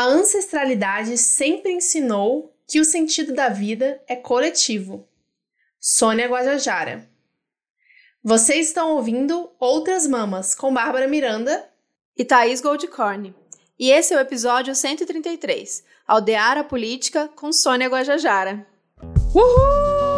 A ancestralidade sempre ensinou que o sentido da vida é coletivo. Sônia Guajajara. Vocês estão ouvindo Outras Mamas com Bárbara Miranda e Thaís Goldcorn. E esse é o episódio 133, Aldear a Política com Sônia Guajajara. Uhul!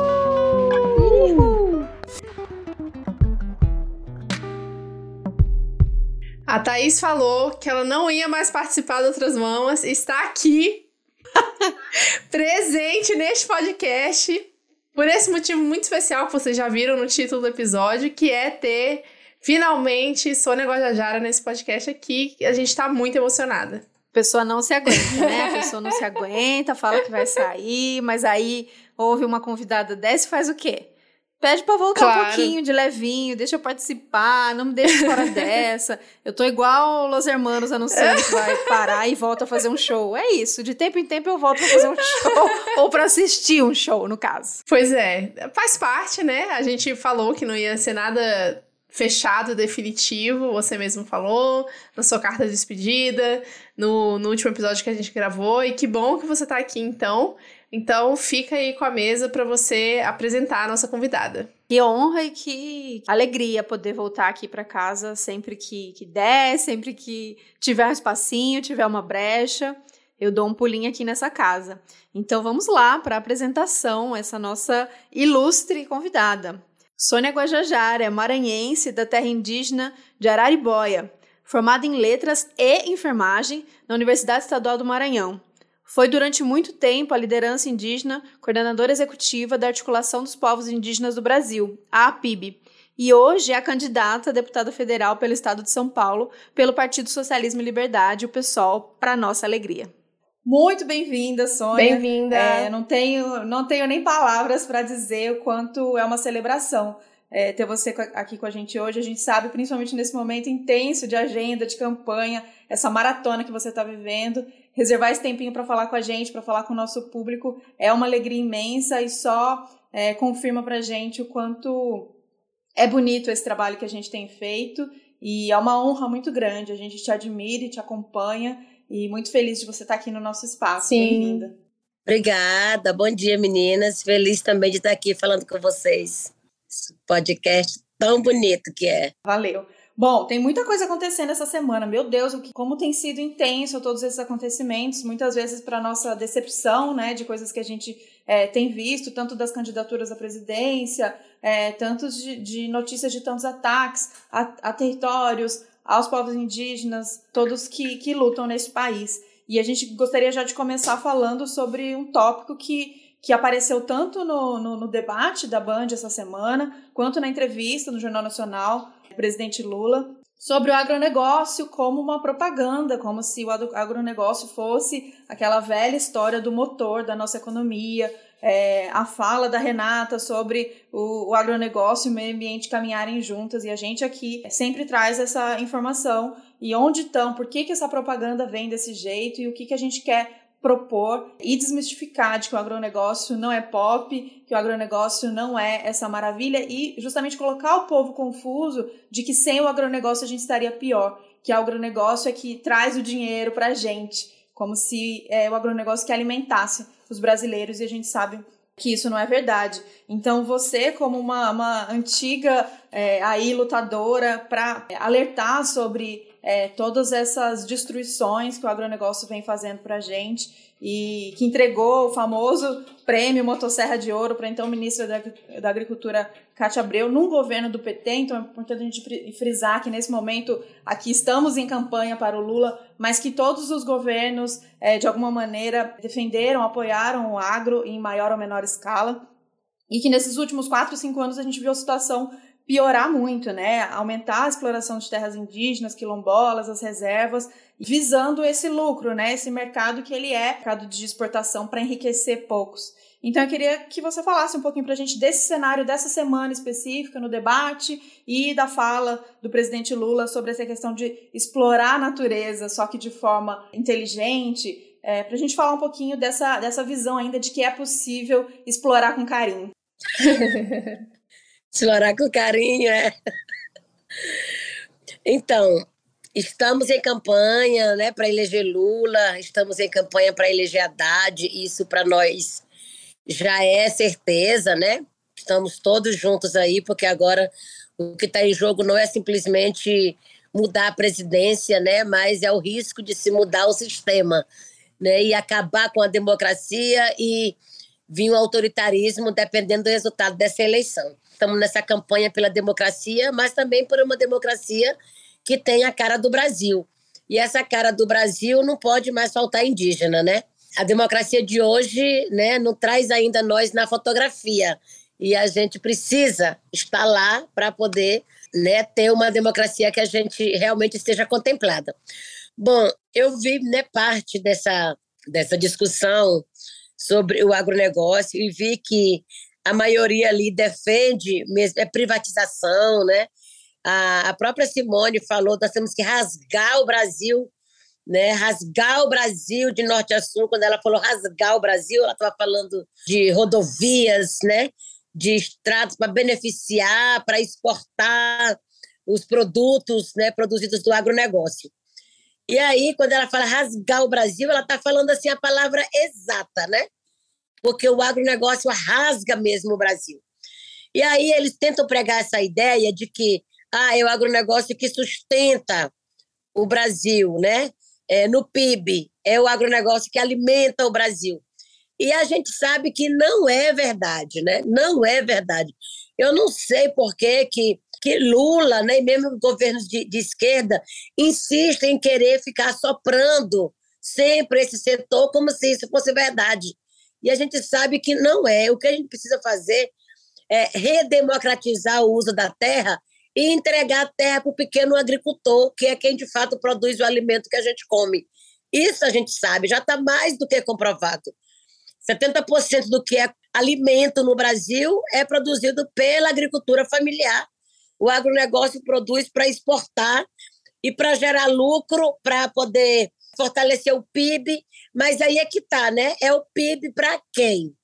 A Thaís falou que ela não ia mais participar de Outras Mamas, está aqui, presente neste podcast, por esse motivo muito especial que vocês já viram no título do episódio, que é ter finalmente Sônia Guajajara nesse podcast aqui. A gente tá muito emocionada. Pessoa não se aguenta, né? A pessoa não se aguenta, fala que vai sair, mas aí ouve uma convidada dessa e faz o quê? Pede pra voltar claro. um pouquinho de levinho, deixa eu participar, não me deixe fora dessa. Eu tô igual Los Hermanos anunciando que vai parar e volta a fazer um show. É isso, de tempo em tempo eu volto pra fazer um show, ou pra assistir um show, no caso. Pois é, faz parte, né? A gente falou que não ia ser nada fechado, definitivo, você mesmo falou, na sua carta de despedida, no, no último episódio que a gente gravou, e que bom que você tá aqui então. Então, fica aí com a mesa para você apresentar a nossa convidada. Que honra e que alegria poder voltar aqui para casa sempre que, que der, sempre que tiver um espacinho, tiver uma brecha, eu dou um pulinho aqui nessa casa. Então, vamos lá para a apresentação, essa nossa ilustre convidada. Sônia Guajajara é maranhense da terra indígena de Araribóia, formada em letras e enfermagem na Universidade Estadual do Maranhão. Foi durante muito tempo a liderança indígena, coordenadora executiva da Articulação dos Povos Indígenas do Brasil, a APIB, e hoje é a candidata a deputada federal pelo estado de São Paulo, pelo Partido Socialismo e Liberdade, o PSOL, para nossa alegria. Muito bem-vinda, Sônia. Bem-vinda. É, não, tenho, não tenho nem palavras para dizer o quanto é uma celebração é, ter você aqui com a gente hoje. A gente sabe, principalmente nesse momento intenso de agenda, de campanha, essa maratona que você está vivendo, reservar esse tempinho para falar com a gente, para falar com o nosso público, é uma alegria imensa e só é, confirma para a gente o quanto é bonito esse trabalho que a gente tem feito e é uma honra muito grande. A gente te admira e te acompanha e muito feliz de você estar tá aqui no nosso espaço. Bem-vinda. Obrigada, bom dia meninas. Feliz também de estar aqui falando com vocês. Esse podcast tão bonito que é. Valeu. Bom, tem muita coisa acontecendo essa semana. Meu Deus, como tem sido intenso todos esses acontecimentos, muitas vezes para nossa decepção, né, de coisas que a gente é, tem visto, tanto das candidaturas à presidência, é, tanto de, de, notícias de tantos ataques a, a, territórios, aos povos indígenas, todos que, que lutam nesse país. E a gente gostaria já de começar falando sobre um tópico que que apareceu tanto no, no, no, debate da Band essa semana, quanto na entrevista no Jornal Nacional, presidente Lula, sobre o agronegócio como uma propaganda, como se o agronegócio fosse aquela velha história do motor da nossa economia, é, a fala da Renata sobre o, o agronegócio e o meio ambiente caminharem juntas, e a gente aqui sempre traz essa informação e onde estão, por que, que essa propaganda vem desse jeito e o que, que a gente quer propor e desmistificar de que o agronegócio não é pop, que o agronegócio não é essa maravilha e justamente colocar o povo confuso de que sem o agronegócio a gente estaria pior, que o agronegócio é que traz o dinheiro para a gente, como se é, o agronegócio que alimentasse os brasileiros e a gente sabe que isso não é verdade. Então você, como uma, uma antiga é, aí lutadora para alertar sobre é, todas essas destruições que o agronegócio vem fazendo para a gente e que entregou o famoso prêmio Motosserra de Ouro para então ministra da, da Agricultura Cátia Abreu num governo do PT. Então é importante a gente frisar que nesse momento aqui estamos em campanha para o Lula, mas que todos os governos é, de alguma maneira defenderam, apoiaram o agro em maior ou menor escala e que nesses últimos quatro, cinco anos a gente viu a situação piorar muito, né? Aumentar a exploração de terras indígenas, quilombolas, as reservas, visando esse lucro, né? Esse mercado que ele é, mercado de exportação para enriquecer poucos. Então eu queria que você falasse um pouquinho para a gente desse cenário dessa semana específica no debate e da fala do presidente Lula sobre essa questão de explorar a natureza, só que de forma inteligente, é, para a gente falar um pouquinho dessa, dessa visão ainda de que é possível explorar com carinho. Explorar com carinho, é. Então, Estamos em campanha né, para eleger Lula, estamos em campanha para eleger Haddad, isso para nós já é certeza, né? Estamos todos juntos aí, porque agora o que está em jogo não é simplesmente mudar a presidência, né? Mas é o risco de se mudar o sistema, né? E acabar com a democracia e vir o autoritarismo dependendo do resultado dessa eleição. Estamos nessa campanha pela democracia, mas também por uma democracia que tem a cara do Brasil. E essa cara do Brasil não pode mais faltar indígena, né? A democracia de hoje, né, não traz ainda nós na fotografia. E a gente precisa estar lá para poder né, ter uma democracia que a gente realmente esteja contemplada. Bom, eu vi né, parte dessa, dessa discussão sobre o agronegócio e vi que a maioria ali defende mesmo é privatização, né? A, a própria Simone falou, nós temos que rasgar o Brasil, né? Rasgar o Brasil de norte a sul. Quando ela falou rasgar o Brasil, ela estava falando de rodovias, né? De estradas para beneficiar, para exportar os produtos, né? Produzidos do agronegócio. E aí, quando ela fala rasgar o Brasil, ela está falando assim a palavra exata, né? Porque o agronegócio rasga mesmo o Brasil. E aí eles tentam pregar essa ideia de que ah, é o agronegócio que sustenta o Brasil, né? É, no PIB, é o agronegócio que alimenta o Brasil. E a gente sabe que não é verdade, né? Não é verdade. Eu não sei por que, que que Lula, né, e mesmo governos de, de esquerda, insistem em querer ficar soprando sempre esse setor como se isso fosse verdade. E a gente sabe que não é. O que a gente precisa fazer é redemocratizar o uso da terra e entregar a terra para o pequeno agricultor, que é quem de fato produz o alimento que a gente come. Isso a gente sabe, já está mais do que comprovado. 70% do que é alimento no Brasil é produzido pela agricultura familiar o agronegócio produz para exportar e para gerar lucro, para poder fortalecer o PIB, mas aí é que tá, né? É o PIB para quem?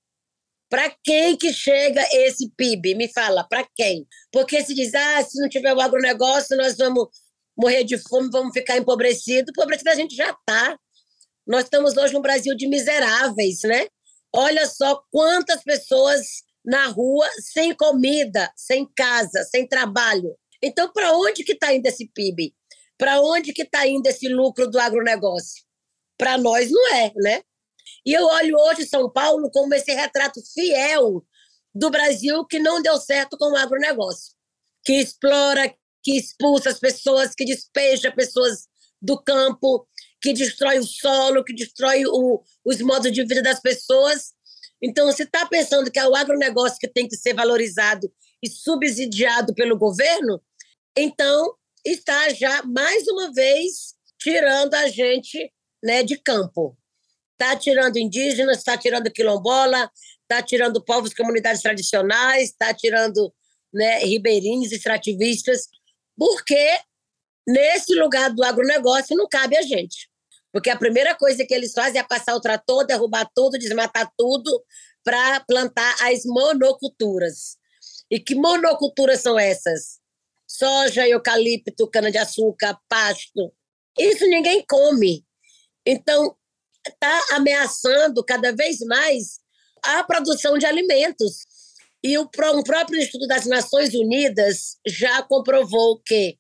Para quem que chega esse PIB? Me fala, para quem? Porque se diz, ah, se não tiver o agronegócio, nós vamos morrer de fome, vamos ficar empobrecidos. Empobrecido a gente já está. Nós estamos hoje num Brasil de miseráveis, né? Olha só quantas pessoas na rua, sem comida, sem casa, sem trabalho. Então, para onde que está indo esse PIB? Para onde que está indo esse lucro do agronegócio? Para nós não é, né? E eu olho hoje São Paulo como esse retrato fiel do Brasil que não deu certo com o agronegócio, que explora, que expulsa as pessoas, que despeja pessoas do campo, que destrói o solo, que destrói o, os modos de vida das pessoas então, você está pensando que é o agronegócio que tem que ser valorizado e subsidiado pelo governo, então está já, mais uma vez, tirando a gente né, de campo. Está tirando indígenas, está tirando quilombola, está tirando povos, comunidades tradicionais, está tirando né, ribeirinhos, extrativistas, porque nesse lugar do agronegócio não cabe a gente. Porque a primeira coisa que eles fazem é passar o trator, derrubar tudo, desmatar tudo para plantar as monoculturas. E que monoculturas são essas? Soja, eucalipto, cana-de-açúcar, pasto. Isso ninguém come. Então, está ameaçando cada vez mais a produção de alimentos. E o, um próprio estudo das Nações Unidas já comprovou que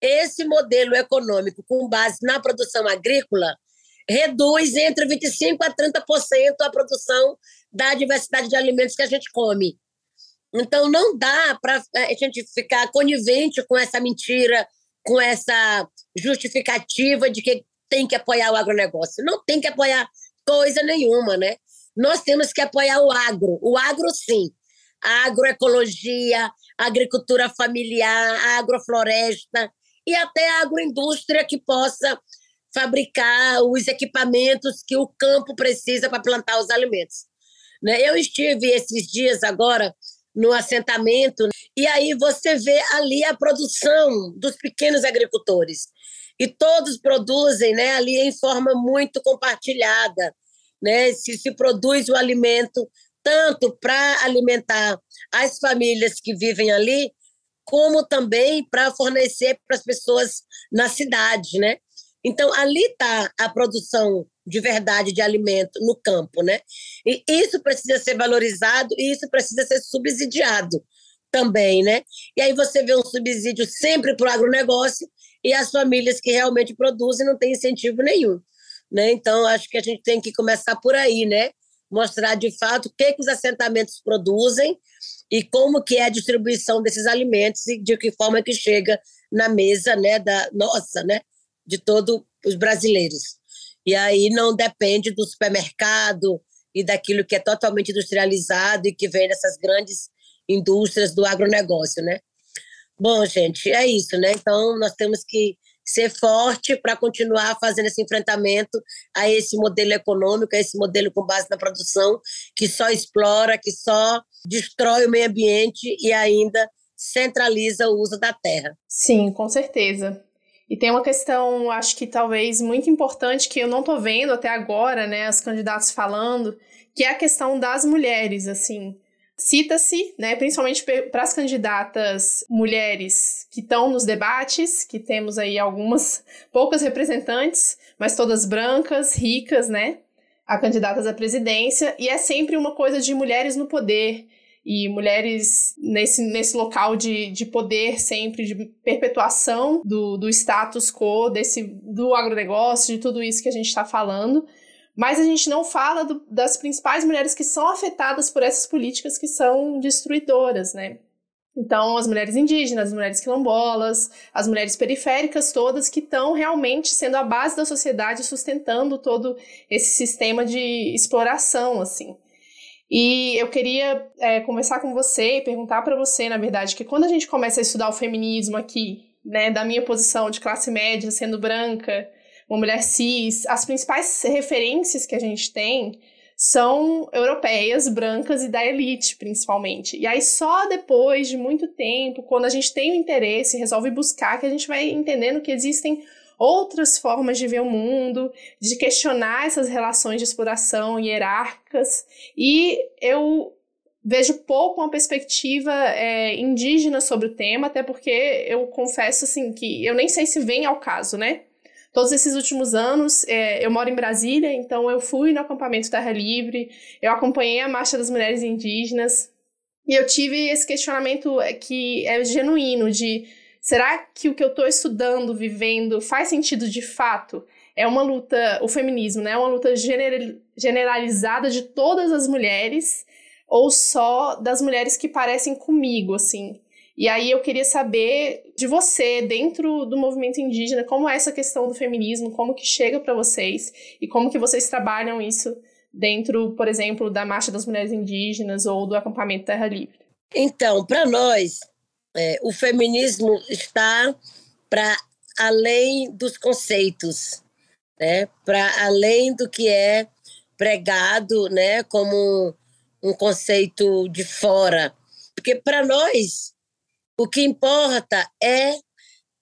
esse modelo econômico com base na produção agrícola reduz entre 25% a 30% a produção da diversidade de alimentos que a gente come. Então, não dá para a gente ficar conivente com essa mentira, com essa justificativa de que tem que apoiar o agronegócio. Não tem que apoiar coisa nenhuma, né? Nós temos que apoiar o agro. O agro, sim. A agroecologia, a agricultura familiar, a agrofloresta, e até a agroindústria que possa fabricar os equipamentos que o campo precisa para plantar os alimentos. Né? Eu estive esses dias agora no assentamento e aí você vê ali a produção dos pequenos agricultores e todos produzem né, ali em forma muito compartilhada. Né? Se, se produz o alimento tanto para alimentar as famílias que vivem ali, como também para fornecer para as pessoas na cidade, né? Então, ali está a produção de verdade de alimento no campo, né? E isso precisa ser valorizado e isso precisa ser subsidiado também, né? E aí você vê um subsídio sempre para o agronegócio e as famílias que realmente produzem não têm incentivo nenhum, né? Então, acho que a gente tem que começar por aí, né? Mostrar de fato o que, que os assentamentos produzem e como que é a distribuição desses alimentos e de que forma que chega na mesa, né, da nossa, né? De todos os brasileiros. E aí não depende do supermercado e daquilo que é totalmente industrializado e que vem dessas grandes indústrias do agronegócio, né? Bom, gente, é isso, né? Então nós temos que ser forte para continuar fazendo esse enfrentamento a esse modelo econômico, a esse modelo com base na produção, que só explora, que só destrói o meio ambiente e ainda centraliza o uso da terra. Sim, com certeza. E tem uma questão, acho que talvez muito importante, que eu não tô vendo até agora, né, os candidatos falando, que é a questão das mulheres, assim. Cita-se, né, principalmente para as candidatas mulheres que estão nos debates, que temos aí algumas poucas representantes, mas todas brancas, ricas, né, a candidatas à presidência, e é sempre uma coisa de mulheres no poder, e mulheres nesse, nesse local de, de poder sempre, de perpetuação do, do status quo, desse, do agronegócio, de tudo isso que a gente está falando. Mas a gente não fala do, das principais mulheres que são afetadas por essas políticas que são destruidoras, né? Então, as mulheres indígenas, as mulheres quilombolas, as mulheres periféricas, todas que estão realmente sendo a base da sociedade, sustentando todo esse sistema de exploração, assim. E eu queria é, conversar com você e perguntar para você, na verdade, que quando a gente começa a estudar o feminismo aqui, né, da minha posição de classe média, sendo branca, uma mulher cis, as principais referências que a gente tem são europeias, brancas e da elite, principalmente. E aí, só depois de muito tempo, quando a gente tem o interesse, resolve buscar, que a gente vai entendendo que existem outras formas de ver o mundo, de questionar essas relações de exploração hierárquicas. E eu vejo pouco uma perspectiva é, indígena sobre o tema, até porque eu confesso assim que eu nem sei se vem ao caso, né? Todos esses últimos anos, é, eu moro em Brasília, então eu fui no acampamento Terra Livre, eu acompanhei a Marcha das Mulheres Indígenas, e eu tive esse questionamento é, que é genuíno de Será que o que eu estou estudando, vivendo, faz sentido de fato? É uma luta, o feminismo, né? É uma luta generalizada de todas as mulheres ou só das mulheres que parecem comigo, assim? E aí eu queria saber de você, dentro do movimento indígena, como é essa questão do feminismo, como que chega para vocês e como que vocês trabalham isso dentro, por exemplo, da Marcha das Mulheres Indígenas ou do acampamento Terra Livre. Então, para nós, é, o feminismo está para além dos conceitos, né? para além do que é pregado né? como um conceito de fora. Porque para nós, o que importa é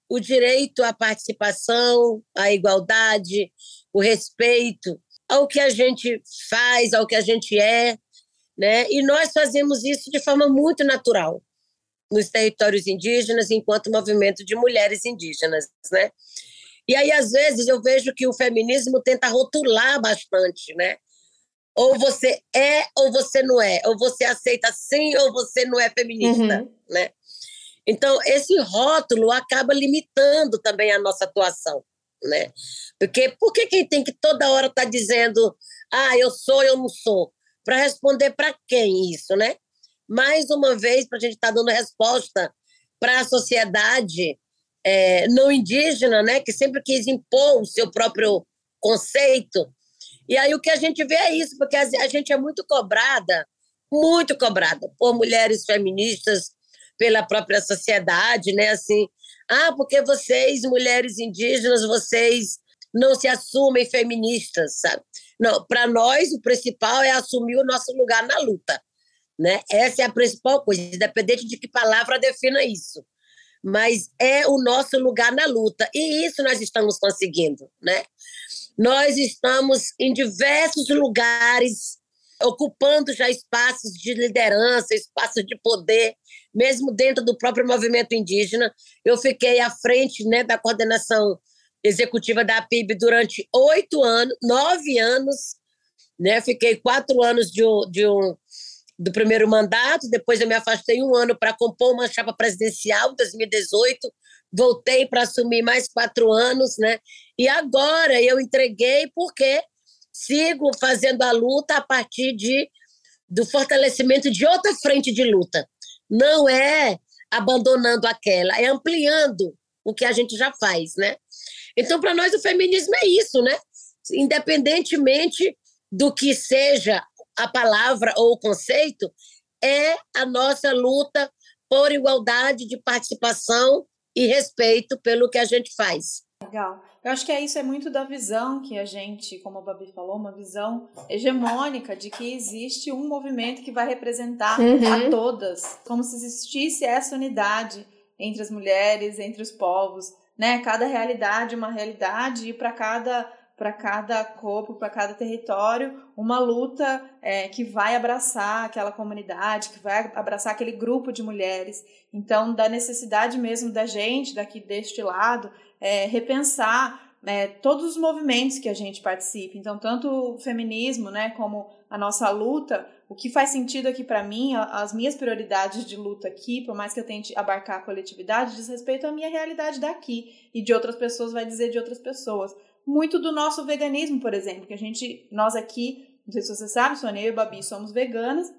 o direito à participação, à igualdade, o respeito ao que a gente faz, ao que a gente é, né? E nós fazemos isso de forma muito natural nos territórios indígenas enquanto movimento de mulheres indígenas, né? E aí às vezes eu vejo que o feminismo tenta rotular bastante, né? Ou você é ou você não é, ou você aceita sim ou você não é feminista, uhum. né? Então esse rótulo acaba limitando também a nossa atuação, né? Porque por que quem tem que toda hora estar tá dizendo, ah, eu sou, eu não sou? Para responder para quem isso, né? Mais uma vez, para a gente estar tá dando resposta para a sociedade é, não indígena, né, que sempre quis impor o seu próprio conceito. E aí o que a gente vê é isso, porque a gente é muito cobrada, muito cobrada por mulheres feministas, pela própria sociedade, né, assim, ah, porque vocês, mulheres indígenas, vocês não se assumem feministas, sabe? Não, para nós o principal é assumir o nosso lugar na luta. Né? Essa é a principal coisa, independente de que palavra defina isso. Mas é o nosso lugar na luta. E isso nós estamos conseguindo. Né? Nós estamos em diversos lugares ocupando já espaços de liderança, espaços de poder, mesmo dentro do próprio movimento indígena. Eu fiquei à frente né, da coordenação executiva da PIB durante oito anos, nove anos, né? Fiquei quatro anos de, de um, do primeiro mandato, depois eu me afastei um ano para compor uma chapa presidencial em 2018, voltei para assumir mais quatro anos, né? E agora eu entreguei porque sigo fazendo a luta a partir de, do fortalecimento de outra frente de luta. Não é abandonando aquela, é ampliando o que a gente já faz, né? Então, para nós, o feminismo é isso, né? Independentemente do que seja a palavra ou o conceito, é a nossa luta por igualdade de participação e respeito pelo que a gente faz. Legal. Eu acho que é isso, é muito da visão que a gente, como a Babi falou, uma visão hegemônica de que existe um movimento que vai representar uhum. a todas, como se existisse essa unidade entre as mulheres, entre os povos, né? Cada realidade uma realidade e para cada para cada corpo, para cada território, uma luta é, que vai abraçar aquela comunidade, que vai abraçar aquele grupo de mulheres. Então, da necessidade mesmo da gente, daqui deste lado, é, repensar é, todos os movimentos que a gente participa. Então, tanto o feminismo, né, como a nossa luta, o que faz sentido aqui para mim, as minhas prioridades de luta aqui, por mais que eu tente abarcar a coletividade, diz respeito à minha realidade daqui e de outras pessoas vai dizer de outras pessoas muito do nosso veganismo, por exemplo, que a gente, nós aqui, não sei se você sabe, Sônia e Babi somos veganas,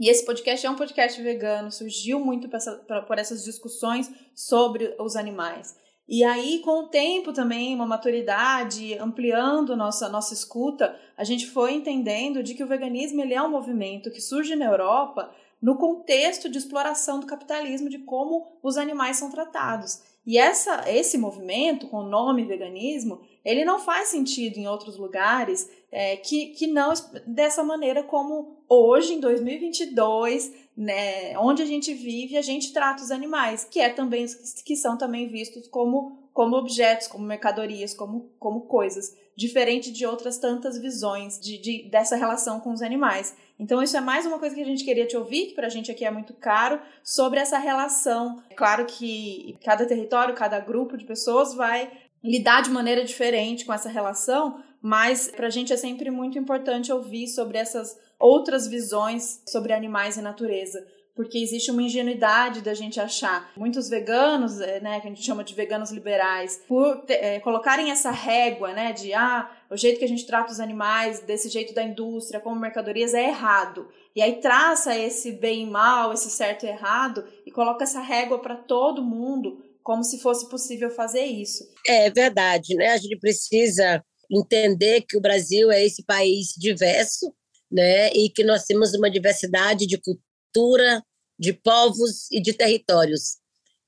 e esse podcast é um podcast vegano, surgiu muito essa, por essas discussões sobre os animais. E aí, com o tempo também, uma maturidade, ampliando nossa, nossa escuta, a gente foi entendendo de que o veganismo ele é um movimento que surge na Europa no contexto de exploração do capitalismo, de como os animais são tratados. E essa, esse movimento, com o nome veganismo, ele não faz sentido em outros lugares é, que, que não dessa maneira como hoje, em 2022, né, onde a gente vive, a gente trata os animais, que, é também, que são também vistos como, como objetos, como mercadorias, como, como coisas, diferente de outras tantas visões de, de, dessa relação com os animais. Então, isso é mais uma coisa que a gente queria te ouvir, que para a gente aqui é muito caro, sobre essa relação. Claro que cada território, cada grupo de pessoas vai lidar de maneira diferente com essa relação, mas para a gente é sempre muito importante ouvir sobre essas outras visões sobre animais e natureza. Porque existe uma ingenuidade da gente achar. Muitos veganos, é, né, que a gente chama de veganos liberais, por é, colocarem essa régua, né, de ah, o jeito que a gente trata os animais, desse jeito da indústria, como mercadorias, é errado. E aí traça esse bem e mal, esse certo e errado, e coloca essa régua para todo mundo, como se fosse possível fazer isso. É verdade, né? A gente precisa entender que o Brasil é esse país diverso, né? E que nós temos uma diversidade de cultura, de povos e de territórios.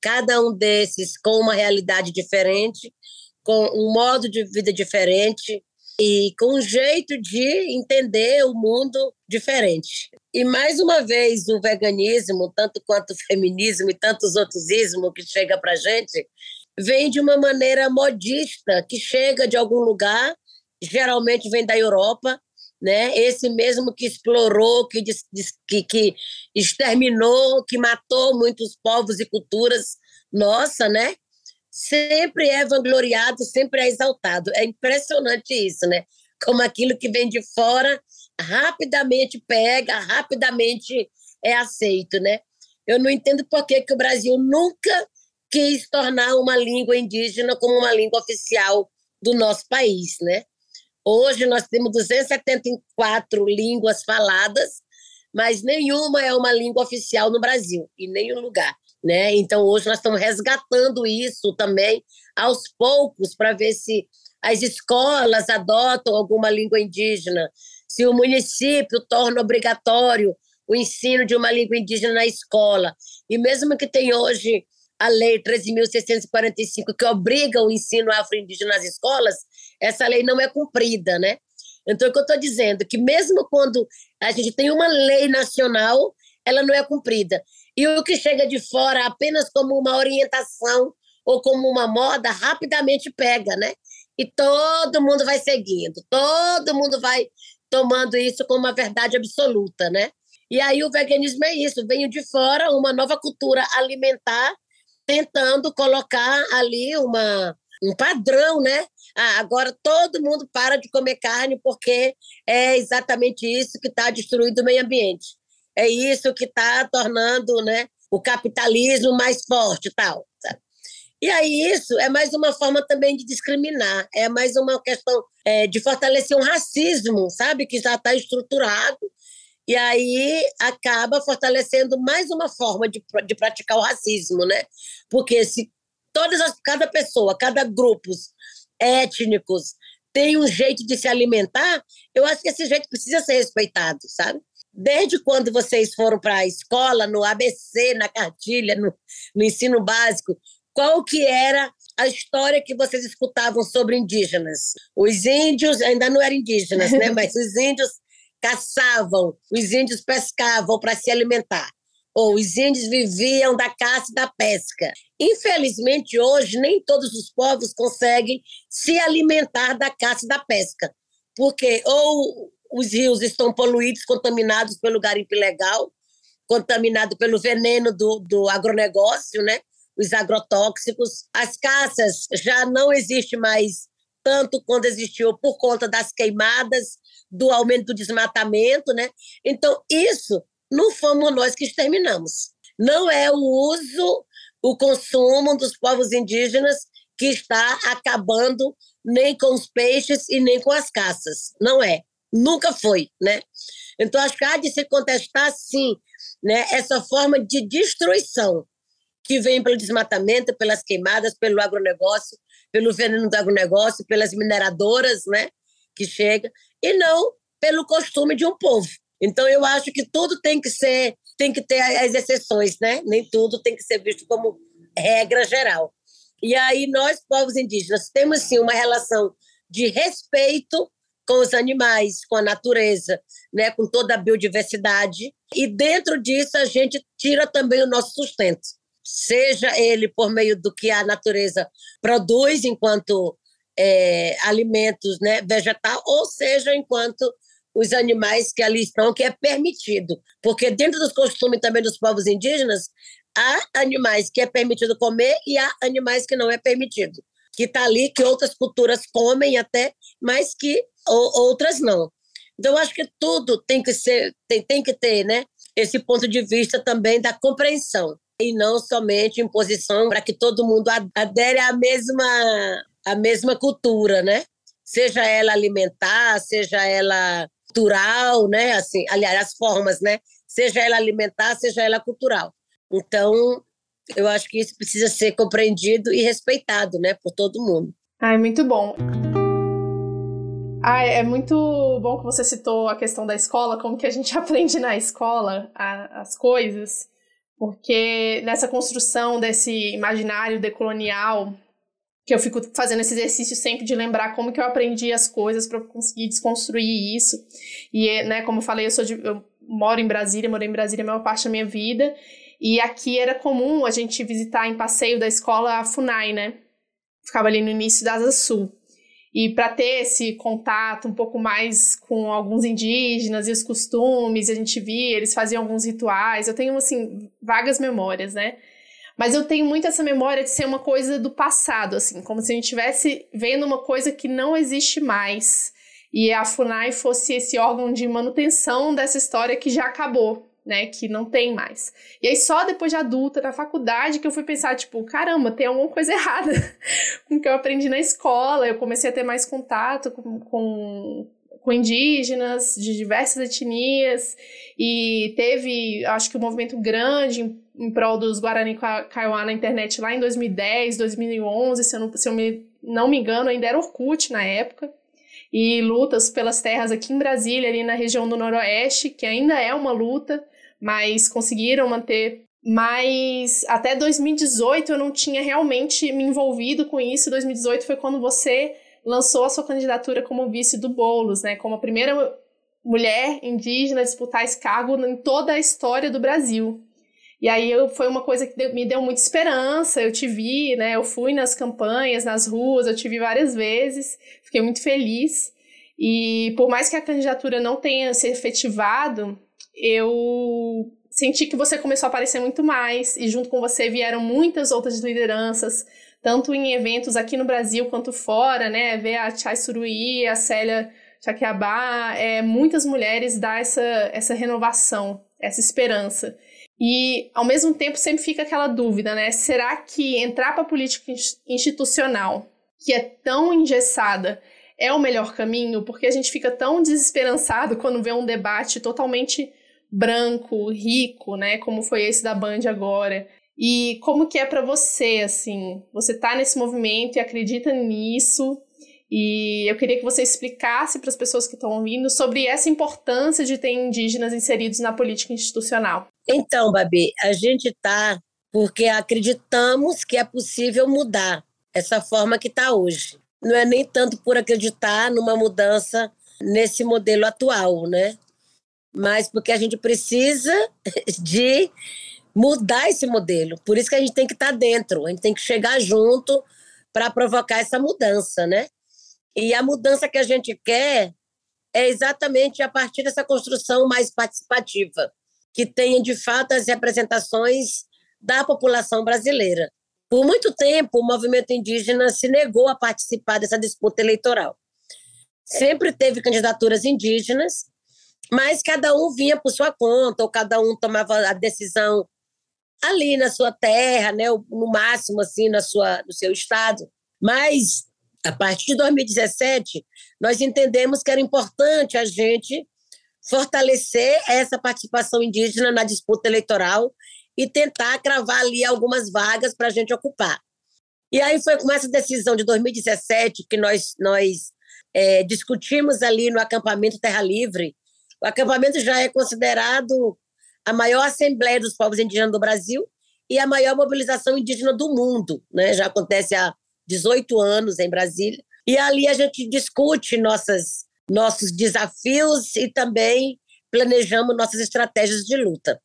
Cada um desses com uma realidade diferente, com um modo de vida diferente, e com um jeito de entender o mundo diferente. E mais uma vez, o veganismo, tanto quanto o feminismo e tantos outros ismos que chega para gente, vem de uma maneira modista, que chega de algum lugar, geralmente vem da Europa, né? Esse mesmo que explorou, que, que, que exterminou, que matou muitos povos e culturas, nossa, né? Sempre é vangloriado, sempre é exaltado. É impressionante isso, né? Como aquilo que vem de fora rapidamente pega, rapidamente é aceito, né? Eu não entendo por que, que o Brasil nunca quis tornar uma língua indígena como uma língua oficial do nosso país, né? Hoje nós temos 274 línguas faladas, mas nenhuma é uma língua oficial no Brasil, em nenhum lugar. Né? Então, hoje nós estamos resgatando isso também aos poucos para ver se as escolas adotam alguma língua indígena, se o município torna obrigatório o ensino de uma língua indígena na escola. E mesmo que tenha hoje a lei 13.645 que obriga o ensino afro-indígena nas escolas, essa lei não é cumprida, né? Então, o que eu estou dizendo que mesmo quando a gente tem uma lei nacional, ela não é cumprida. E o que chega de fora apenas como uma orientação ou como uma moda, rapidamente pega, né? E todo mundo vai seguindo, todo mundo vai tomando isso como uma verdade absoluta, né? E aí o veganismo é isso, veio de fora uma nova cultura alimentar, tentando colocar ali uma, um padrão, né? Ah, agora todo mundo para de comer carne porque é exatamente isso que está destruindo o meio ambiente. É isso que está tornando né, o capitalismo mais forte tal. E aí isso é mais uma forma também de discriminar, é mais uma questão é, de fortalecer um racismo, sabe, que já está estruturado, e aí acaba fortalecendo mais uma forma de, de praticar o racismo, né? Porque se todas as, cada pessoa, cada grupos étnicos tem um jeito de se alimentar, eu acho que esse jeito precisa ser respeitado, sabe? Desde quando vocês foram para a escola, no ABC, na cartilha, no, no ensino básico, qual que era a história que vocês escutavam sobre indígenas? Os índios ainda não eram indígenas, né? Mas os índios caçavam, os índios pescavam para se alimentar. Ou os índios viviam da caça e da pesca. Infelizmente, hoje, nem todos os povos conseguem se alimentar da caça e da pesca, porque ou os rios estão poluídos, contaminados pelo garimpo ilegal, contaminado pelo veneno do, do agronegócio, né? os agrotóxicos. As caças já não existe mais tanto quando existiu por conta das queimadas, do aumento do desmatamento, né? Então, isso não fomos nós que exterminamos. Não é o uso, o consumo dos povos indígenas que está acabando nem com os peixes e nem com as caças. Não é. Nunca foi, né? Então, acho que há de se contestar, sim, né, essa forma de destruição que vem pelo desmatamento, pelas queimadas, pelo agronegócio, pelo veneno do agronegócio, pelas mineradoras, né, que chega, e não pelo costume de um povo. Então eu acho que tudo tem que ser, tem que ter as exceções, né? Nem tudo tem que ser visto como regra geral. E aí nós, povos indígenas, temos sim uma relação de respeito com os animais, com a natureza, né, com toda a biodiversidade. E dentro disso a gente tira também o nosso sustento seja ele por meio do que a natureza produz enquanto é, alimentos né, vegetal, ou seja, enquanto os animais que ali estão, que é permitido. Porque dentro dos costumes também dos povos indígenas, há animais que é permitido comer e há animais que não é permitido. Que está ali, que outras culturas comem até, mas que ou, outras não. Então, eu acho que tudo tem que ser, tem, tem que ter né, esse ponto de vista também da compreensão e não somente imposição para que todo mundo adere à mesma, à mesma cultura, né? Seja ela alimentar, seja ela cultural, né? Assim, aliás, as formas, né? Seja ela alimentar, seja ela cultural. Então, eu acho que isso precisa ser compreendido e respeitado, né, por todo mundo. Ai, muito bom. Ah, é muito bom que você citou a questão da escola, como que a gente aprende na escola a, as coisas. Porque nessa construção desse imaginário decolonial, que eu fico fazendo esse exercício sempre de lembrar como que eu aprendi as coisas para conseguir desconstruir isso. E, né, como eu falei, eu, sou de, eu moro em Brasília, morei em Brasília a maior parte da minha vida. E aqui era comum a gente visitar em passeio da escola a FUNAI, né? Ficava ali no início da Asa Sul. E para ter esse contato um pouco mais com alguns indígenas e os costumes, a gente via, eles faziam alguns rituais. Eu tenho, assim, vagas memórias, né? Mas eu tenho muito essa memória de ser uma coisa do passado, assim, como se a gente estivesse vendo uma coisa que não existe mais. E a FUNAI fosse esse órgão de manutenção dessa história que já acabou, né, que não tem mais. E aí só depois de adulta, na faculdade, que eu fui pensar, tipo, caramba, tem alguma coisa errada com o que eu aprendi na escola. Eu comecei a ter mais contato com, com, com indígenas de diversas etnias e teve, acho que um movimento grande em, em prol dos Guarani Kaiowá na internet lá em 2010, 2011, se eu, não, se eu me, não me engano, ainda era Orkut na época e lutas pelas terras aqui em Brasília, ali na região do Noroeste, que ainda é uma luta, mas conseguiram manter. Mas até 2018 eu não tinha realmente me envolvido com isso. 2018 foi quando você lançou a sua candidatura como vice do Boulos, né? Como a primeira mulher indígena a disputar esse cargo em toda a história do Brasil. E aí eu, foi uma coisa que me deu muita esperança. Eu te vi, né? Eu fui nas campanhas, nas ruas, eu te vi várias vezes. Fiquei muito feliz. E por mais que a candidatura não tenha se efetivado, eu senti que você começou a aparecer muito mais, e junto com você vieram muitas outras lideranças, tanto em eventos aqui no Brasil quanto fora, né? Ver a Chai Suruí, a Célia Chaquiabá, é, muitas mulheres dá essa, essa renovação, essa esperança. E, ao mesmo tempo, sempre fica aquela dúvida, né? Será que entrar para a política institucional, que é tão engessada, é o melhor caminho? Porque a gente fica tão desesperançado quando vê um debate totalmente branco, rico, né? Como foi esse da Band agora. E como que é para você, assim? Você tá nesse movimento e acredita nisso? E eu queria que você explicasse para as pessoas que estão ouvindo sobre essa importância de ter indígenas inseridos na política institucional. Então, Babi, a gente está porque acreditamos que é possível mudar essa forma que está hoje. Não é nem tanto por acreditar numa mudança nesse modelo atual, né? Mas porque a gente precisa de mudar esse modelo. Por isso que a gente tem que estar tá dentro, a gente tem que chegar junto para provocar essa mudança, né? E a mudança que a gente quer é exatamente a partir dessa construção mais participativa, que tenha de fato as representações da população brasileira. Por muito tempo, o movimento indígena se negou a participar dessa disputa eleitoral. Sempre teve candidaturas indígenas, mas cada um vinha por sua conta, ou cada um tomava a decisão ali na sua terra, né, no máximo assim na sua no seu estado. Mas a partir de 2017, nós entendemos que era importante a gente fortalecer essa participação indígena na disputa eleitoral e tentar cravar ali algumas vagas para a gente ocupar. E aí foi com essa decisão de 2017 que nós, nós é, discutimos ali no acampamento Terra Livre. O acampamento já é considerado a maior assembleia dos povos indígenas do Brasil e a maior mobilização indígena do mundo. Né? Já acontece há 18 anos em Brasília. E ali a gente discute nossas, nossos desafios e também planejamos nossas estratégias de luta.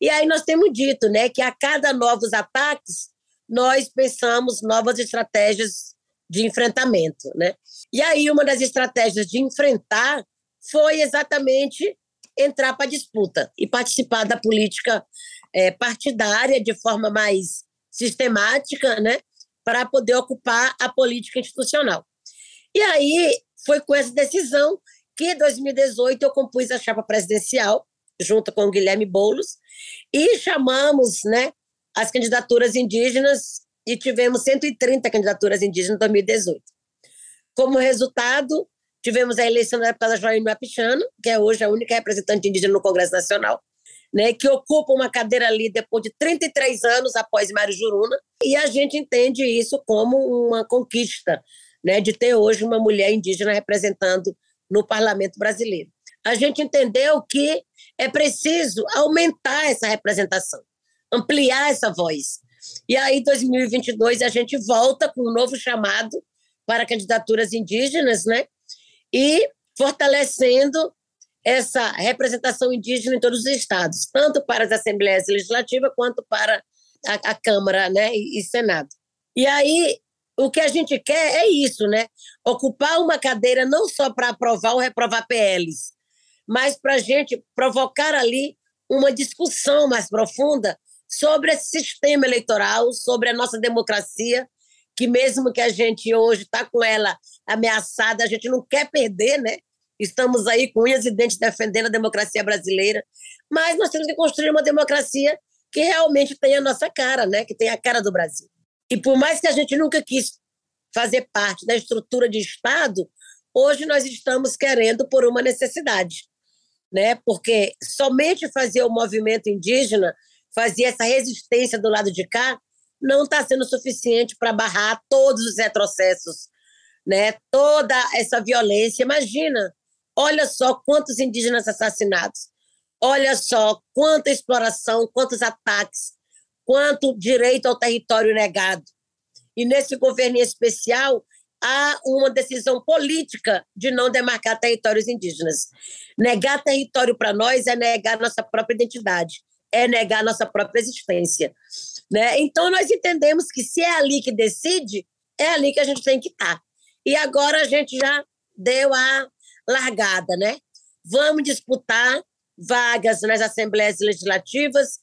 E aí nós temos dito né, que a cada novos ataques, nós pensamos novas estratégias de enfrentamento. Né? E aí uma das estratégias de enfrentar foi exatamente entrar para a disputa e participar da política é, partidária de forma mais sistemática, né? para poder ocupar a política institucional. E aí foi com essa decisão que em 2018 eu compus a chapa presidencial, junto com o Guilherme Boulos, e chamamos né, as candidaturas indígenas e tivemos 130 candidaturas indígenas em 2018. Como resultado, tivemos a eleição da deputada Joaína Apichano, que é hoje a única representante indígena no Congresso Nacional, né, que ocupa uma cadeira ali depois de 33 anos após Mário Juruna, e a gente entende isso como uma conquista, né, de ter hoje uma mulher indígena representando no parlamento brasileiro. A gente entendeu que é preciso aumentar essa representação, ampliar essa voz. E aí, em 2022, a gente volta com um novo chamado para candidaturas indígenas, né? E fortalecendo essa representação indígena em todos os estados, tanto para as assembleias legislativas quanto para a, a Câmara né, e, e Senado. E aí, o que a gente quer é isso, né? Ocupar uma cadeira não só para aprovar ou reprovar PLs, mas para a gente provocar ali uma discussão mais profunda sobre esse sistema eleitoral, sobre a nossa democracia, que mesmo que a gente hoje está com ela ameaçada, a gente não quer perder, né? Estamos aí com unhas e dentes defendendo a democracia brasileira, mas nós temos que construir uma democracia que realmente tenha a nossa cara, né? que tenha a cara do Brasil. E por mais que a gente nunca quis fazer parte da estrutura de Estado, hoje nós estamos querendo por uma necessidade, né? porque somente fazer o movimento indígena, fazer essa resistência do lado de cá, não está sendo suficiente para barrar todos os retrocessos, né? toda essa violência. Imagina Olha só quantos indígenas assassinados. Olha só quanta exploração, quantos ataques, quanto direito ao território negado. E nesse governo especial, há uma decisão política de não demarcar territórios indígenas. Negar território para nós é negar nossa própria identidade, é negar nossa própria existência. Né? Então, nós entendemos que se é ali que decide, é ali que a gente tem que estar. E agora a gente já deu a largada, né? Vamos disputar vagas nas assembleias legislativas,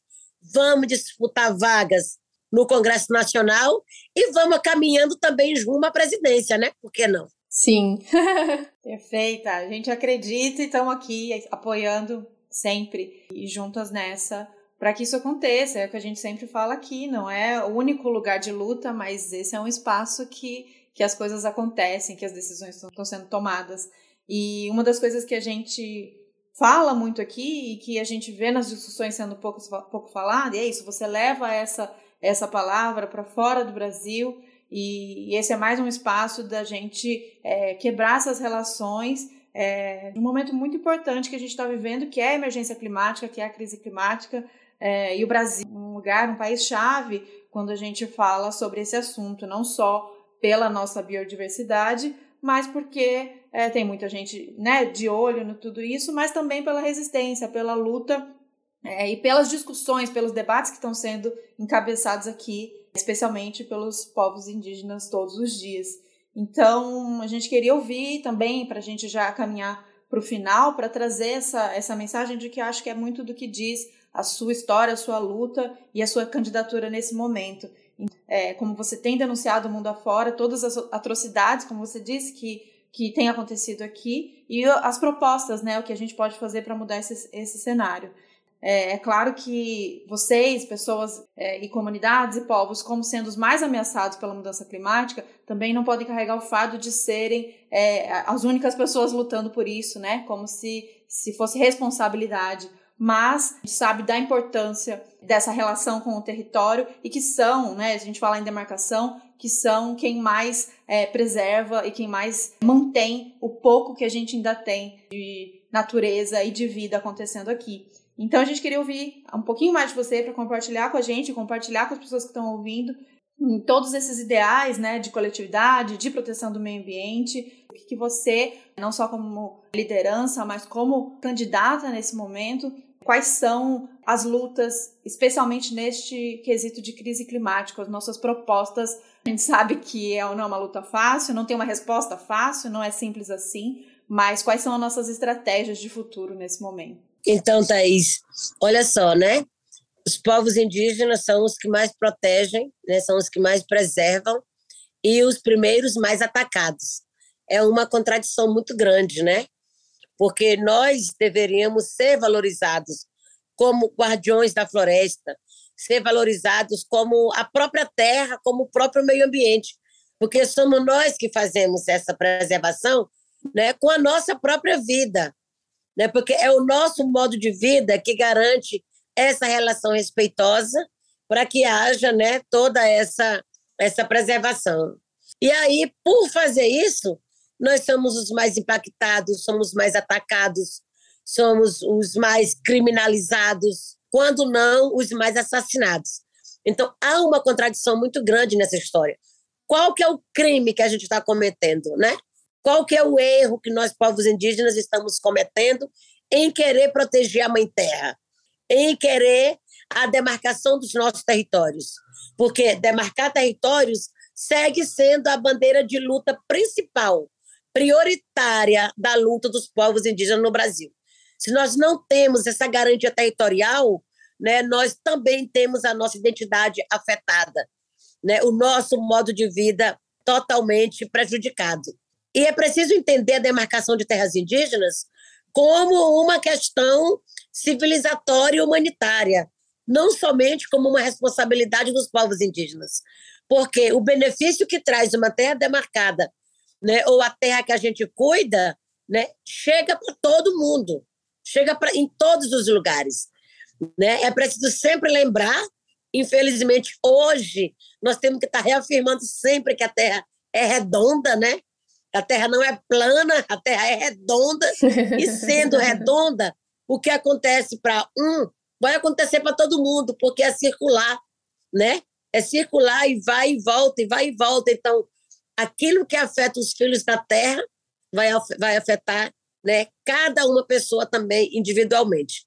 vamos disputar vagas no Congresso Nacional e vamos caminhando também rumo à presidência, né? Por que não? Sim. Perfeita. A gente acredita e estamos aqui apoiando sempre e juntas nessa para que isso aconteça. É o que a gente sempre fala aqui, não é o único lugar de luta, mas esse é um espaço que, que as coisas acontecem, que as decisões estão sendo tomadas. E uma das coisas que a gente fala muito aqui e que a gente vê nas discussões sendo pouco, pouco falada, é isso, você leva essa, essa palavra para fora do Brasil e, e, esse é mais um espaço da gente é, quebrar essas relações é, um momento muito importante que a gente está vivendo, que é a emergência climática, que é a crise climática, é, e o Brasil, um lugar, um país-chave, quando a gente fala sobre esse assunto, não só pela nossa biodiversidade, mas porque é, tem muita gente né, de olho no tudo isso, mas também pela resistência, pela luta é, e pelas discussões, pelos debates que estão sendo encabeçados aqui, especialmente pelos povos indígenas todos os dias. Então, a gente queria ouvir também, para a gente já caminhar para o final, para trazer essa, essa mensagem de que acho que é muito do que diz a sua história, a sua luta e a sua candidatura nesse momento. É, como você tem denunciado o mundo afora, todas as atrocidades, como você disse, que, que tem acontecido aqui, e as propostas, né, o que a gente pode fazer para mudar esse, esse cenário. É, é, claro que vocês, pessoas é, e comunidades e povos, como sendo os mais ameaçados pela mudança climática, também não podem carregar o fardo de serem é, as únicas pessoas lutando por isso, né? Como se, se fosse responsabilidade mas sabe da importância dessa relação com o território e que são, né, a gente fala em demarcação, que são quem mais é, preserva e quem mais mantém o pouco que a gente ainda tem de natureza e de vida acontecendo aqui. Então a gente queria ouvir um pouquinho mais de você para compartilhar com a gente, compartilhar com as pessoas que estão ouvindo em todos esses ideais, né, de coletividade, de proteção do meio ambiente, o que você, não só como liderança, mas como candidata nesse momento, quais são as lutas, especialmente neste quesito de crise climática, as nossas propostas. A gente sabe que é, não é uma luta fácil, não tem uma resposta fácil, não é simples assim, mas quais são as nossas estratégias de futuro nesse momento? Então, Thaís, olha só, né? Os povos indígenas são os que mais protegem, né? são os que mais preservam e os primeiros mais atacados. É uma contradição muito grande, né? Porque nós deveríamos ser valorizados como guardiões da floresta, ser valorizados como a própria terra, como o próprio meio ambiente, porque somos nós que fazemos essa preservação né, com a nossa própria vida, né, porque é o nosso modo de vida que garante essa relação respeitosa para que haja né, toda essa, essa preservação. E aí, por fazer isso, nós somos os mais impactados, somos mais atacados, somos os mais criminalizados, quando não os mais assassinados. Então, há uma contradição muito grande nessa história. Qual que é o crime que a gente está cometendo, né? Qual que é o erro que nós, povos indígenas, estamos cometendo em querer proteger a Mãe Terra, em querer a demarcação dos nossos territórios? Porque demarcar territórios segue sendo a bandeira de luta principal prioritária da luta dos povos indígenas no Brasil. Se nós não temos essa garantia territorial, né, nós também temos a nossa identidade afetada, né, o nosso modo de vida totalmente prejudicado. E é preciso entender a demarcação de terras indígenas como uma questão civilizatória e humanitária, não somente como uma responsabilidade dos povos indígenas. Porque o benefício que traz uma terra demarcada né, ou a terra que a gente cuida, né, chega para todo mundo, chega pra, em todos os lugares. Né? É preciso sempre lembrar, infelizmente, hoje, nós temos que estar reafirmando sempre que a terra é redonda, né? A terra não é plana, a terra é redonda, e sendo redonda, o que acontece para um vai acontecer para todo mundo, porque é circular, né? É circular e vai e volta, e vai e volta. Então, aquilo que afeta os filhos da terra vai, vai afetar né, cada uma pessoa também individualmente.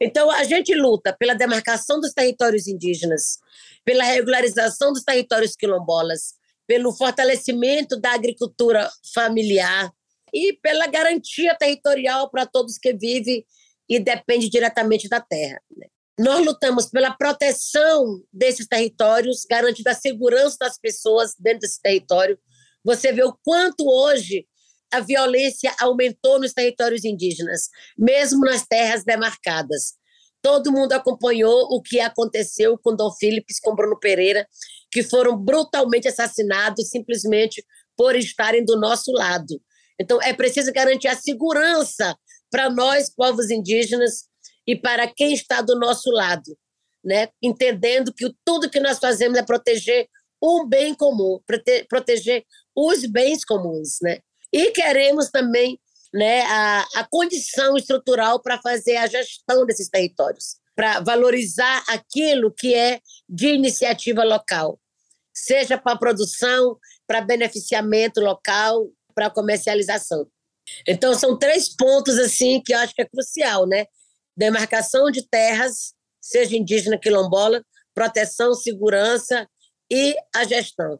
Então, a gente luta pela demarcação dos territórios indígenas, pela regularização dos territórios quilombolas, pelo fortalecimento da agricultura familiar, e pela garantia territorial para todos que vivem e dependem diretamente da terra. Né? Nós lutamos pela proteção desses territórios, garantindo a segurança das pessoas dentro desse território. Você vê o quanto hoje a violência aumentou nos territórios indígenas, mesmo nas terras demarcadas. Todo mundo acompanhou o que aconteceu com Dom Philips, com Bruno Pereira, que foram brutalmente assassinados simplesmente por estarem do nosso lado. Então, é preciso garantir a segurança para nós, povos indígenas, e para quem está do nosso lado, né? entendendo que tudo que nós fazemos é proteger um bem comum, prote proteger os bens comuns. Né? E queremos também né, a, a condição estrutural para fazer a gestão desses territórios, para valorizar aquilo que é de iniciativa local, seja para produção, para beneficiamento local, para comercialização. Então são três pontos assim que eu acho que é crucial, né? Demarcação de terras, seja indígena quilombola, proteção, segurança e a gestão.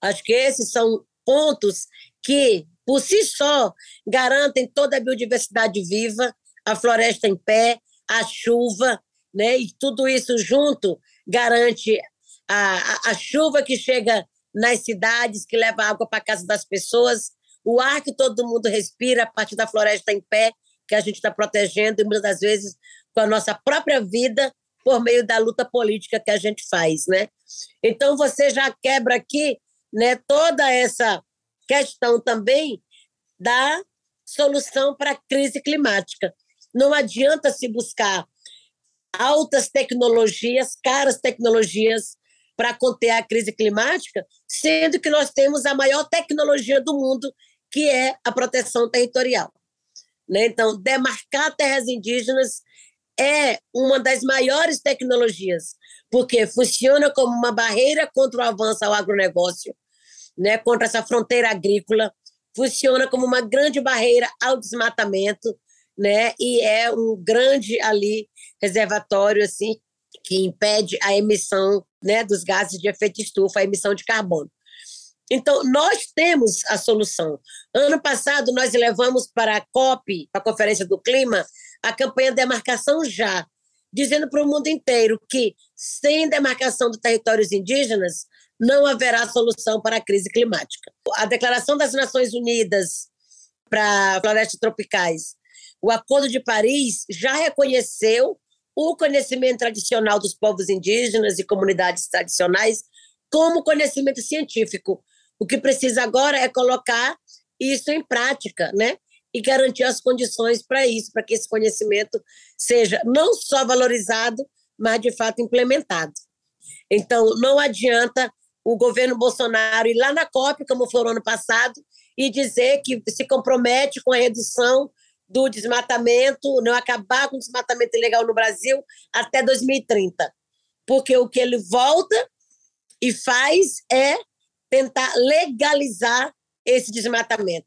Acho que esses são pontos que por si só, garantem toda a biodiversidade viva, a floresta em pé, a chuva, né? e tudo isso junto garante a, a, chuva que chega nas cidades, que leva água para a casa das pessoas, o ar que todo mundo respira a partir da floresta em pé, que a gente está protegendo, e muitas das vezes com a nossa própria vida, por meio da luta política que a gente faz. Né? Então, você já quebra aqui né, toda essa questão também da solução para a crise climática. Não adianta se buscar altas tecnologias, caras tecnologias para conter a crise climática, sendo que nós temos a maior tecnologia do mundo, que é a proteção territorial. Né? Então, demarcar terras indígenas é uma das maiores tecnologias, porque funciona como uma barreira contra o avanço ao agronegócio, né, contra essa fronteira agrícola, funciona como uma grande barreira ao desmatamento, né, e é um grande ali reservatório assim que impede a emissão, né, dos gases de efeito estufa, a emissão de carbono. Então, nós temos a solução. Ano passado, nós levamos para a COP, a Conferência do Clima, a campanha Demarcação Já, dizendo para o mundo inteiro que, sem demarcação de territórios indígenas, não haverá solução para a crise climática. A Declaração das Nações Unidas para florestas tropicais, o Acordo de Paris já reconheceu o conhecimento tradicional dos povos indígenas e comunidades tradicionais como conhecimento científico. O que precisa agora é colocar isso em prática, né? E garantir as condições para isso, para que esse conhecimento seja não só valorizado, mas de fato implementado. Então, não adianta o governo Bolsonaro ir lá na COP, como foi no ano passado, e dizer que se compromete com a redução do desmatamento, não acabar com o desmatamento ilegal no Brasil até 2030. Porque o que ele volta e faz é tentar legalizar esse desmatamento.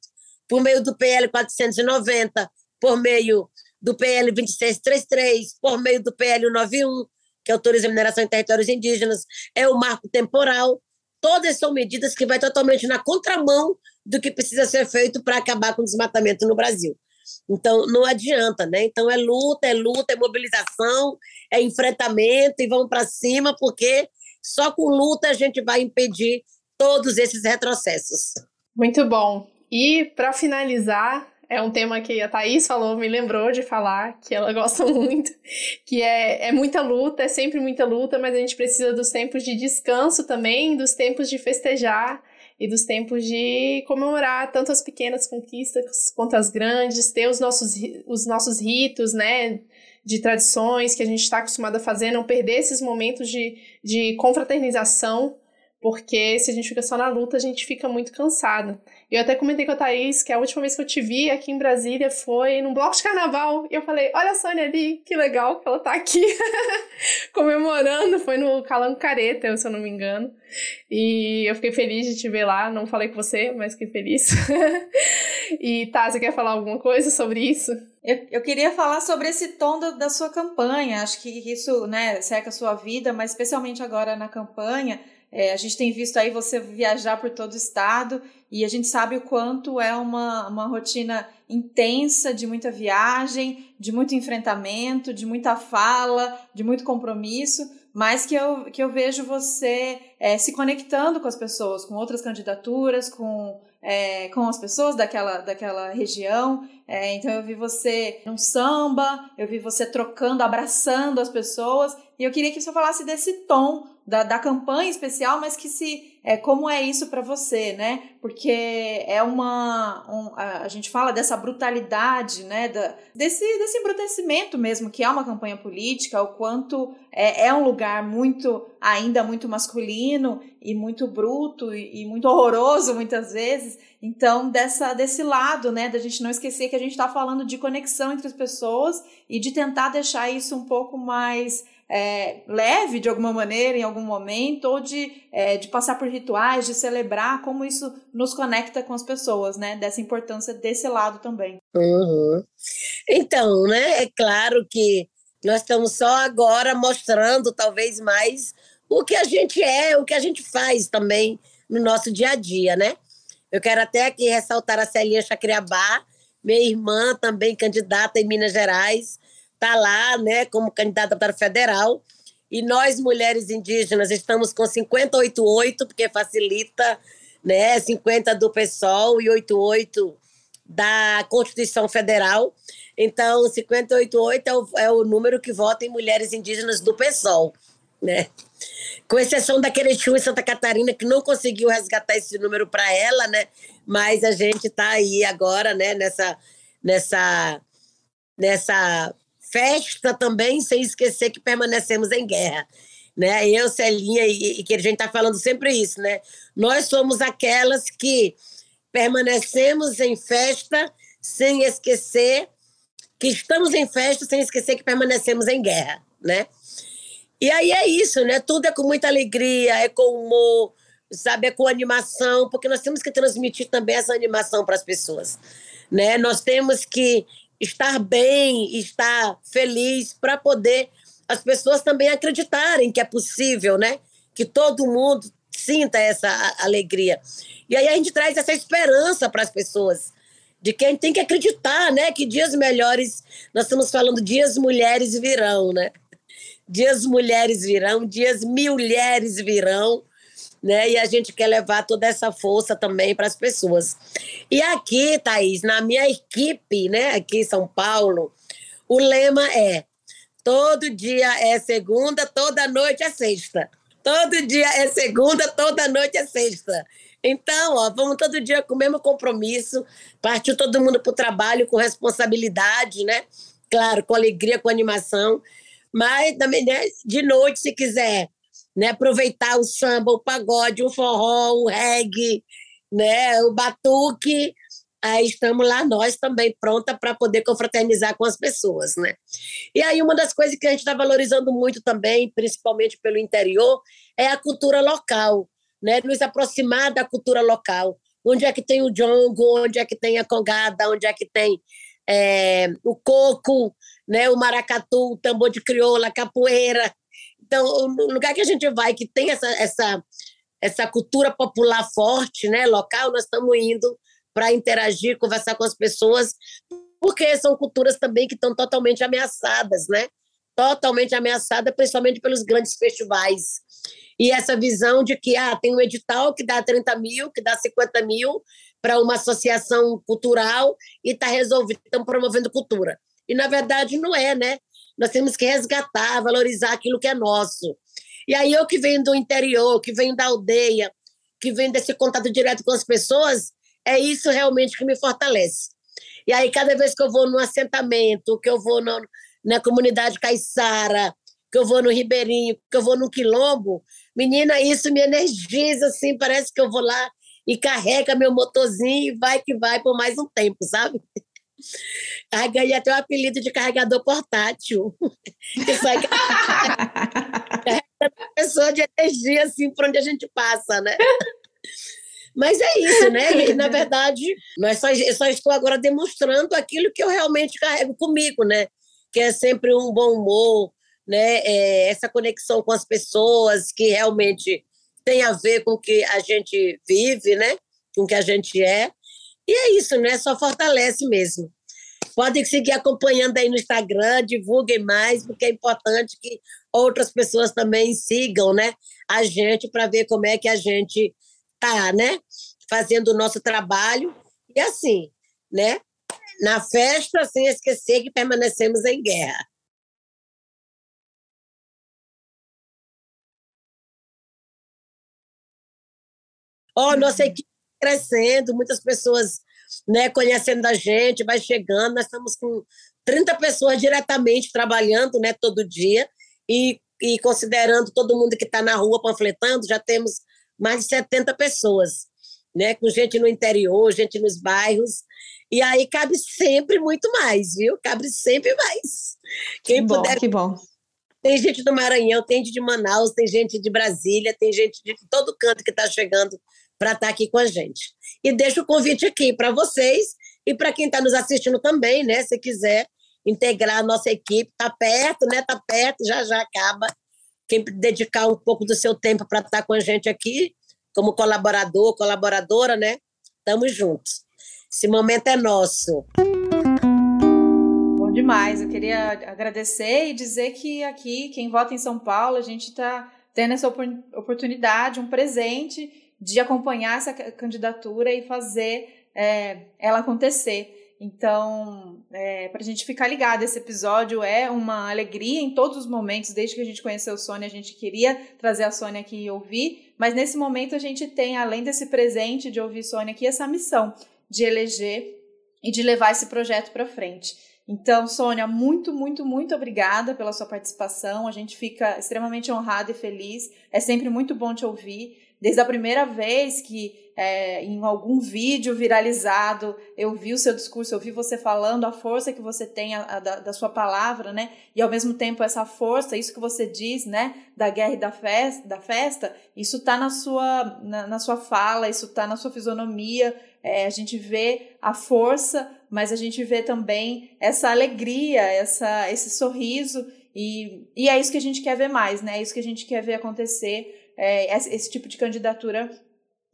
Por meio do PL 490, por meio do PL 2633, por meio do PL 91, que autoriza a mineração em territórios indígenas, é o marco temporal, Todas são medidas que vai totalmente na contramão do que precisa ser feito para acabar com o desmatamento no Brasil. Então, não adianta, né? Então, é luta, é luta, é mobilização, é enfrentamento e vamos para cima, porque só com luta a gente vai impedir todos esses retrocessos. Muito bom. E, para finalizar, é um tema que a Thaís falou, me lembrou de falar, que ela gosta muito, que é, é muita luta, é sempre muita luta, mas a gente precisa dos tempos de descanso também, dos tempos de festejar e dos tempos de comemorar tanto as pequenas conquistas quanto as grandes, ter os nossos, os nossos ritos, né, de tradições que a gente está acostumado a fazer, não perder esses momentos de, de confraternização, porque se a gente fica só na luta, a gente fica muito cansado. Eu até comentei com a Thaís que a última vez que eu te vi aqui em Brasília foi num bloco de carnaval. E eu falei: Olha a Sônia ali, que legal que ela tá aqui comemorando. Foi no Calango Careta, se eu não me engano. E eu fiquei feliz de te ver lá. Não falei com você, mas fiquei feliz. e tá, você quer falar alguma coisa sobre isso? Eu, eu queria falar sobre esse tom do, da sua campanha. Acho que isso né, seca a sua vida, mas especialmente agora na campanha É, a gente tem visto aí você viajar por todo o estado e a gente sabe o quanto é uma, uma rotina intensa de muita viagem, de muito enfrentamento, de muita fala, de muito compromisso, mas que eu, que eu vejo você é, se conectando com as pessoas, com outras candidaturas, com é, com as pessoas daquela, daquela região. É, então eu vi você num samba, eu vi você trocando, abraçando as pessoas. E eu queria que você falasse desse tom da, da campanha especial, mas que se é, como é isso para você, né? Porque é uma. Um, a, gente fala dessa brutalidade, né? Da, desse, desse embrutecimento mesmo, que é uma campanha política, o quanto é, é um lugar muito, ainda muito masculino e muito bruto e, e muito horroroso muitas vezes. Então, dessa, desse lado, né, da gente não esquecer que a gente está falando de conexão entre as pessoas e de tentar deixar isso um pouco mais é, leve de alguma maneira em algum momento, ou de, é, de passar por rituais, de celebrar, como isso nos conecta com as pessoas, né? Dessa importância desse lado também. Uhum. Então, né? É claro que nós estamos só agora mostrando, talvez mais, o que a gente é, o que a gente faz também no nosso dia a dia, né? Eu quero até aqui ressaltar a Celinha Chacriabá, minha irmã também candidata em Minas Gerais, está lá, né, como candidata para federal. E nós, mulheres indígenas, estamos com 588, porque facilita, né, 50 do PSOL e 88 da Constituição Federal. Então, 588 é o, é o número que vota em mulheres indígenas do PSOL, né? Com exceção da Querechu em Santa Catarina, que não conseguiu resgatar esse número para ela, né? Mas a gente está aí agora, né, nessa, nessa, nessa festa também, sem esquecer que permanecemos em guerra. Né? Eu, Celinha, e, e que a gente está falando sempre isso, né? Nós somos aquelas que permanecemos em festa sem esquecer que estamos em festa, sem esquecer que permanecemos em guerra, né? E aí é isso, né? Tudo é com muita alegria, é com humor, sabe? É com animação, porque nós temos que transmitir também essa animação para as pessoas, né? Nós temos que estar bem, estar feliz, para poder as pessoas também acreditarem que é possível, né? Que todo mundo sinta essa alegria. E aí a gente traz essa esperança para as pessoas, de quem tem que acreditar, né? Que dias melhores, nós estamos falando dias mulheres virão, né? Dias mulheres virão, dias mulheres virão, né? E a gente quer levar toda essa força também para as pessoas. E aqui, Thaís, na minha equipe, né, aqui em São Paulo, o lema é: todo dia é segunda, toda noite é sexta. Todo dia é segunda, toda noite é sexta. Então, ó, vamos todo dia com o mesmo compromisso, partiu todo mundo para o trabalho com responsabilidade, né? Claro, com alegria, com animação. Mas também, né, de noite, se quiser né? Aproveitar o samba, o pagode, o forró, o reggae, né? O batuque. Aí estamos lá nós também pronta para poder confraternizar com as pessoas, né? E aí uma das coisas que a gente está valorizando muito também, principalmente pelo interior, é a cultura local, né? Nos aproximar da cultura local. Onde é que tem o jongo, onde é que tem a congada, onde é que tem é, o coco, né? O maracatu, o tambor de crioula, a capoeira, então, o lugar que a gente vai, que tem essa, essa, essa cultura popular forte, né, local, nós estamos indo para interagir, conversar com as pessoas, porque são culturas também que estão totalmente ameaçadas, né? Totalmente ameaçadas, principalmente pelos grandes festivais. E essa visão de que ah, tem um edital que dá 30 mil, que dá 50 mil para uma associação cultural e está resolvido, estão promovendo cultura. E, na verdade, não é, né? Nós temos que resgatar, valorizar aquilo que é nosso. E aí eu que venho do interior, que venho da aldeia, que venho desse contato direto com as pessoas, é isso realmente que me fortalece. E aí cada vez que eu vou num assentamento, que eu vou no, na comunidade caiçara, que eu vou no Ribeirinho, que eu vou no Quilombo, menina, isso me energiza, assim, parece que eu vou lá e carrega meu motorzinho e vai que vai por mais um tempo, sabe? Aí ganhei até o apelido de carregador portátil. Que sai pessoa de energia assim por onde a gente passa, né? Mas é isso, né? E, na verdade, nós só, eu só estou agora demonstrando aquilo que eu realmente carrego comigo, né? Que é sempre um bom humor, né? É, essa conexão com as pessoas que realmente tem a ver com o que a gente vive, né? Com o que a gente é. E é isso, né? Só fortalece mesmo. Podem seguir acompanhando aí no Instagram, divulguem mais, porque é importante que outras pessoas também sigam, né? A gente para ver como é que a gente tá, né? Fazendo o nosso trabalho. E assim, né? Na festa, sem esquecer que permanecemos em guerra. Ó, oh, nossa equipe crescendo, muitas pessoas né, conhecendo a gente, vai chegando. Nós estamos com 30 pessoas diretamente trabalhando né, todo dia e, e considerando todo mundo que está na rua panfletando, já temos mais de 70 pessoas, né, com gente no interior, gente nos bairros. E aí cabe sempre muito mais, viu? Cabe sempre mais. Quem que puder. Bom, que bom. Tem gente do Maranhão, tem gente de Manaus, tem gente de Brasília, tem gente de todo canto que está chegando para estar tá aqui com a gente. E deixo o convite aqui para vocês e para quem está nos assistindo também, né? Se quiser integrar a nossa equipe, tá perto, né? Tá perto, já já acaba. Quem dedicar um pouco do seu tempo para estar tá com a gente aqui, como colaborador, colaboradora, né? Estamos juntos. Esse momento é nosso. Bom demais. Eu queria agradecer e dizer que aqui, quem vota em São Paulo, a gente está tendo essa oportunidade, um presente de acompanhar essa candidatura e fazer é, ela acontecer. Então, é, para a gente ficar ligado, esse episódio é uma alegria em todos os momentos. Desde que a gente conheceu a Sônia, a gente queria trazer a Sônia aqui e ouvir, mas nesse momento a gente tem, além desse presente de ouvir Sônia aqui, essa missão de eleger e de levar esse projeto para frente. Então, Sônia, muito, muito, muito obrigada pela sua participação. A gente fica extremamente honrado e feliz. É sempre muito bom te ouvir. Desde a primeira vez que é, em algum vídeo viralizado eu vi o seu discurso, eu vi você falando a força que você tem a, a, da, da, sua palavra, né? E ao mesmo tempo essa força, isso que você diz, né? Da guerra e da festa, da festa isso está na sua, na, na, sua fala, isso está na sua fisionomia. É, a gente vê a força, mas a gente vê também essa alegria, essa, esse sorriso. E, e é isso que a gente quer ver mais, né? É isso que a gente quer ver acontecer é, esse tipo de candidatura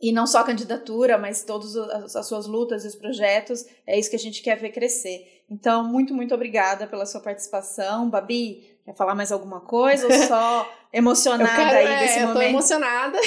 e não só a candidatura, mas todas as suas lutas e os projetos, é isso que a gente quer ver crescer. Então, muito, muito obrigada pela sua participação. Babi, quer falar mais alguma coisa ou só emocionada quero, aí desse é, momento? Eu tô emocionada.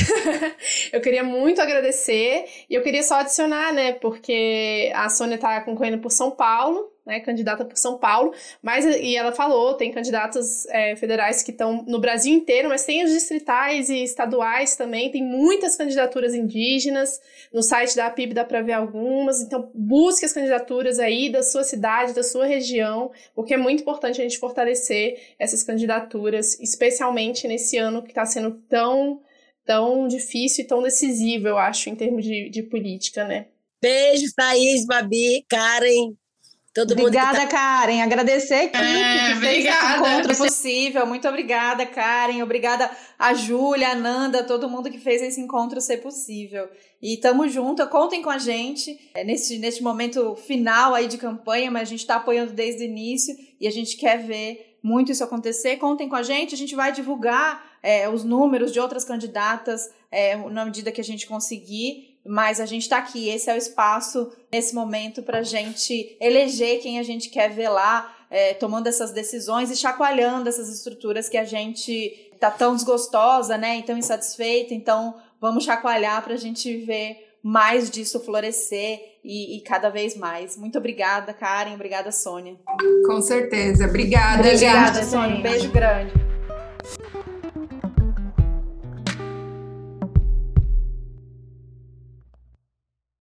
eu queria muito agradecer e eu queria só adicionar, né, porque a Sônia tá concorrendo por São Paulo, né, candidata por São Paulo, mas e ela falou, tem candidatos é, federais que estão no Brasil inteiro, mas tem os distritais e estaduais também, tem muitas candidaturas indígenas, no site da APIB dá para ver algumas, então busque as candidaturas aí da sua cidade, da sua região, porque é muito importante a gente fortalecer essas candidaturas, especialmente nesse ano que está sendo tão, tão difícil e tão decisivo, eu acho, em termos de, de política, né? Beijo, Thaís, Babi, Karen, Todo obrigada, tá... Karen. Agradecer a equipe é, que fez esse encontro possível. Muito obrigada, Karen. Obrigada a Júlia, a Nanda, todo mundo que fez esse encontro ser possível. E tamo junto, contem com a gente é, nesse, nesse momento final aí de campanha, mas a gente está apoiando desde o início e a gente quer ver muito isso acontecer. Contem com a gente, a gente vai divulgar é, os números de outras candidatas é, na medida que a gente conseguir mas a gente está aqui, esse é o espaço nesse momento para a gente eleger quem a gente quer ver lá, é, tomando essas decisões e chacoalhando essas estruturas que a gente está tão desgostosa, né, e tão insatisfeita. Então, vamos chacoalhar para a gente ver mais disso florescer e, e, cada vez mais. Muito obrigada, Karen. Obrigada, Sônia. Com certeza. Obrigada, obrigada, gente. Sônia. Um beijo grande.